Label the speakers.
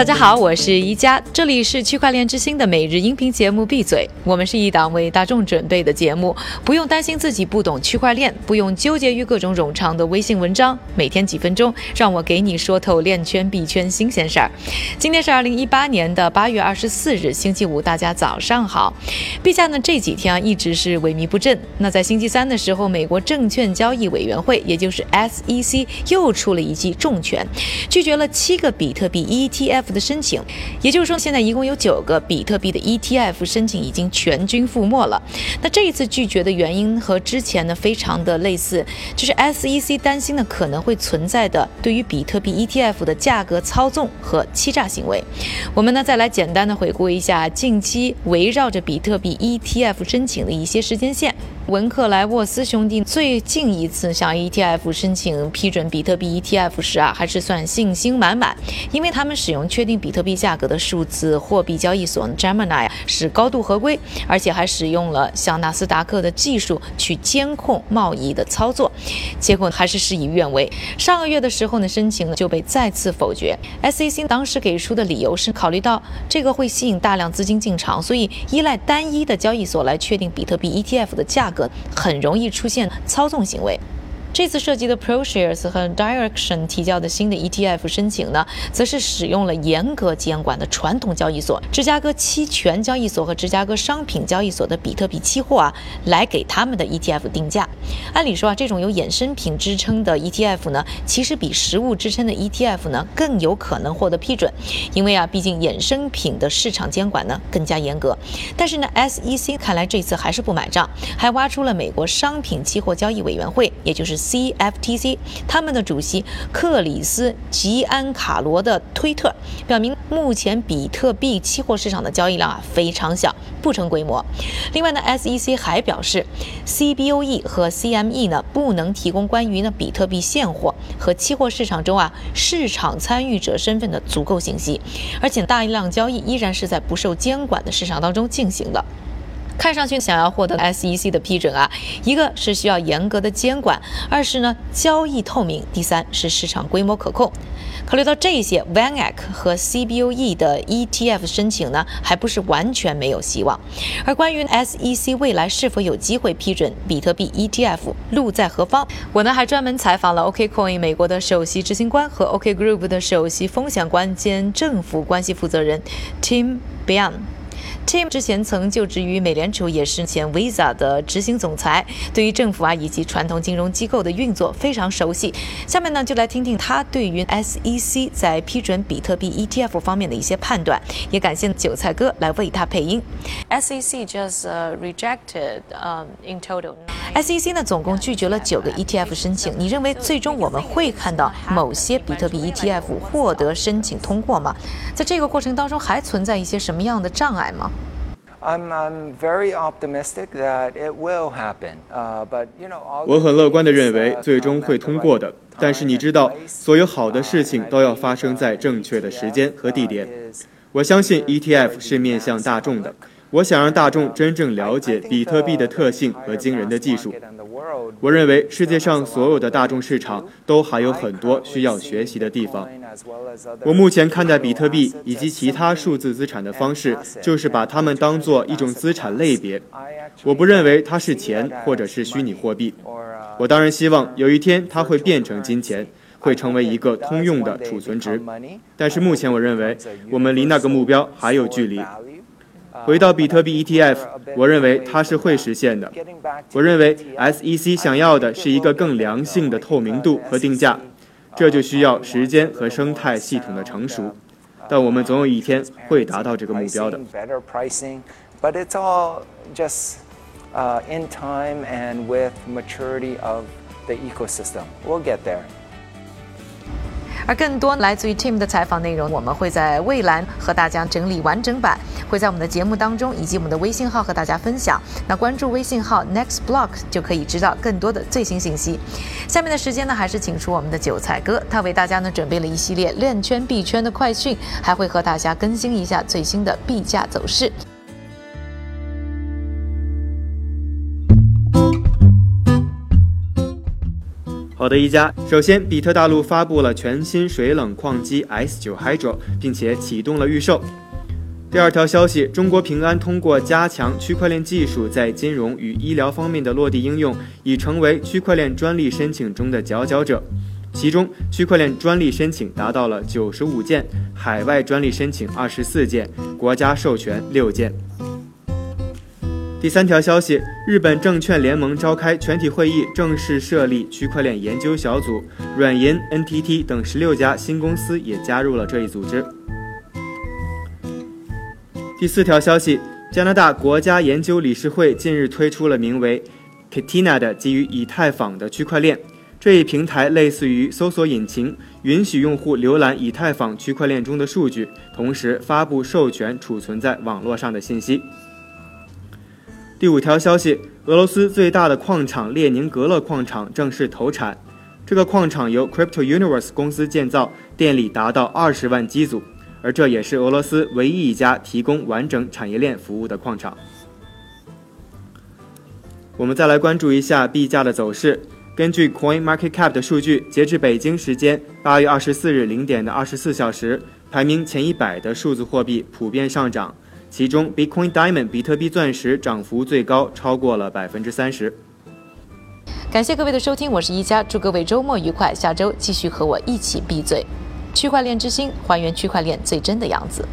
Speaker 1: 大家好，我是宜家，这里是区块链之星的每日音频节目。闭嘴，我们是一档为大众准备的节目，不用担心自己不懂区块链，不用纠结于各种冗长的微信文章。每天几分钟，让我给你说透链圈币圈新鲜事儿。今天是二零一八年的八月二十四日，星期五，大家早上好。币价呢这几天啊一直是萎靡不振。那在星期三的时候，美国证券交易委员会，也就是 SEC 又出了一记重拳，拒绝了七个比特币 ETF 的申请。也就是说，现在一共有九个比特币的 ETF 申请已经全军覆没了。那这一次拒绝的原因和之前呢非常的类似，就是 SEC 担心呢可能会存在的对于比特币 ETF 的价格操纵和欺诈行为。我们呢再来简单的回顾一下近期围绕着比特币 ETF 申请的一些时间线。文克莱沃斯兄弟最近一次向 ETF 申请批准比特币 ETF 时啊，还是算信心满满，因为他们使用确定比特币价格的数字货币交易所 Gemini 是高度合规，而且还使用了像纳斯达克的技术去监控贸易的操作，结果还是事与愿违。上个月的时候呢，申请呢就被再次否决。SEC 当时给出的理由是考虑到这个会吸引大量资金进场，所以依赖单一的交易所来确定比特币 ETF 的价格。很容易出现操纵行为。这次涉及的 ProShares 和 Direction 提交的新的 ETF 申请呢，则是使用了严格监管的传统交易所——芝加哥期权交易所和芝加哥商品交易所的比特币期货啊，来给他们的 ETF 定价。按理说啊，这种有衍生品支撑的 ETF 呢，其实比实物支撑的 ETF 呢更有可能获得批准，因为啊，毕竟衍生品的市场监管呢更加严格。但是呢，SEC 看来这次还是不买账，还挖出了美国商品期货交易委员会，也就是。CFTC 他们的主席克里斯·吉安卡罗的推特表明，目前比特币期货市场的交易量啊非常小，不成规模。另外呢，SEC 还表示，CBOE 和 CME 呢不能提供关于呢比特币现货和期货市场中啊市场参与者身份的足够信息，而且大量交易依然是在不受监管的市场当中进行的。看上去想要获得 SEC 的批准啊，一个是需要严格的监管，二是呢交易透明，第三是市场规模可控。考虑到这些，VanEck 和 CBOE 的 ETF 申请呢，还不是完全没有希望。而关于 SEC 未来是否有机会批准比特币 ETF，路在何方？我呢还专门采访了 OKCoin 美国的首席执行官和 OK Group 的首席风险官兼政府关系负责人 Tim Bian。Tim 之前曾就职于美联储，也是前 Visa 的执行总裁，对于政府啊以及传统金融机构的运作非常熟悉。下面呢，就来听听他对于 SEC 在批准比特币 ETF 方面的一些判断。也感谢韭菜哥来为他配音。SEC just rejected um in total. SEC 呢总共拒绝了九个 ETF 申请。你认为最终我们会看到某些比特币 ETF 获得申请通过吗？在这个过程当中还存在一些什么样的障碍吗
Speaker 2: ？I'm I'm very optimistic that it will happen. Uh, but you know,
Speaker 3: 我很乐观地认为最终会通过的。但是你知道，所有好的事情都要发生在正确的时间和地点。我相信 ETF 是面向大众的。我想让大众真正了解比特币的特性和惊人的技术。我认为世界上所有的大众市场都还有很多需要学习的地方。我目前看待比特币以及其他数字资产的方式，就是把它们当做一种资产类别。我不认为它是钱或者是虚拟货币。我当然希望有一天它会变成金钱，会成为一个通用的储存值。但是目前我认为我们离那个目标还有距离。回到比特币 ETF，我认为它是会实现的。我认为 SEC 想要的是一个更良性的透明度和定价，这就需要时间和生态系统的成熟。但我们总有一天会达到这个目标的。
Speaker 2: But it's all just in time and with maturity of the ecosystem. We'll get there.
Speaker 1: 而更多来自于 Tim 的采访内容，我们会在蔚蓝和大家整理完整版，会在我们的节目当中以及我们的微信号和大家分享。那关注微信号 Next Block 就可以知道更多的最新信息。下面的时间呢，还是请出我们的韭菜哥，他为大家呢准备了一系列链圈币圈的快讯，还会和大家更新一下最新的币价走势。
Speaker 3: 好的，一家。首先，比特大陆发布了全新水冷矿机 S9 Hydro，并且启动了预售。第二条消息，中国平安通过加强区块链技术在金融与医疗方面的落地应用，已成为区块链专利申请中的佼佼者。其中，区块链专利申请达到了九十五件，海外专利申请二十四件，国家授权六件。第三条消息，日本证券联盟召开全体会议，正式设立区块链研究小组，软银、NTT 等十六家新公司也加入了这一组织。第四条消息，加拿大国家研究理事会近日推出了名为 Katina 的基于以太坊的区块链。这一平台类似于搜索引擎，允许用户浏览以太坊区块链中的数据，同时发布授权储存在网络上的信息。第五条消息：俄罗斯最大的矿场列宁格勒矿场正式投产。这个矿场由 Crypto Universe 公司建造，电力达到二十万机组，而这也是俄罗斯唯一一家提供完整产业链服务的矿场。我们再来关注一下币价的走势。根据 Coin Market Cap 的数据，截至北京时间八月二十四日零点的二十四小时，排名前一百的数字货币普遍上涨。其中，Bitcoin Diamond 比特币钻石涨幅最高，超过了百分之三十。
Speaker 1: 感谢各位的收听，我是一加，祝各位周末愉快，下周继续和我一起闭嘴。区块链之星，还原区块链最真的样子。